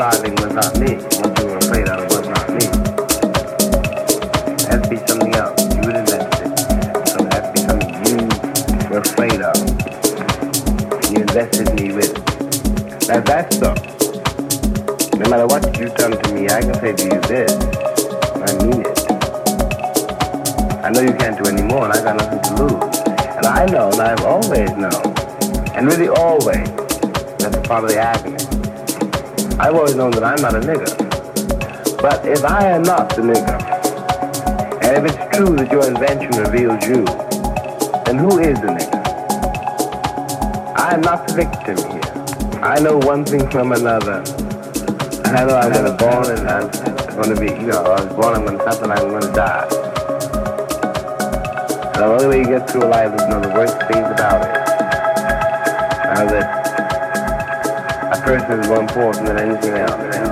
describing was not me. What you were afraid of was not me. It has to be something else. You had invented it. So it has to be something you were afraid of. You invested me with it. Now that's always known that I'm not a nigger. But if I am not the nigger, and if it's true that your invention reveals you, then who is the nigger? I am not the victim here. I know one thing from another. And I know I was born and I'm going to be, you know, I was born, I'm going to suffer, and I'm going to die. The only way you get through life is to know the worst things about it. Person is more important than anything else.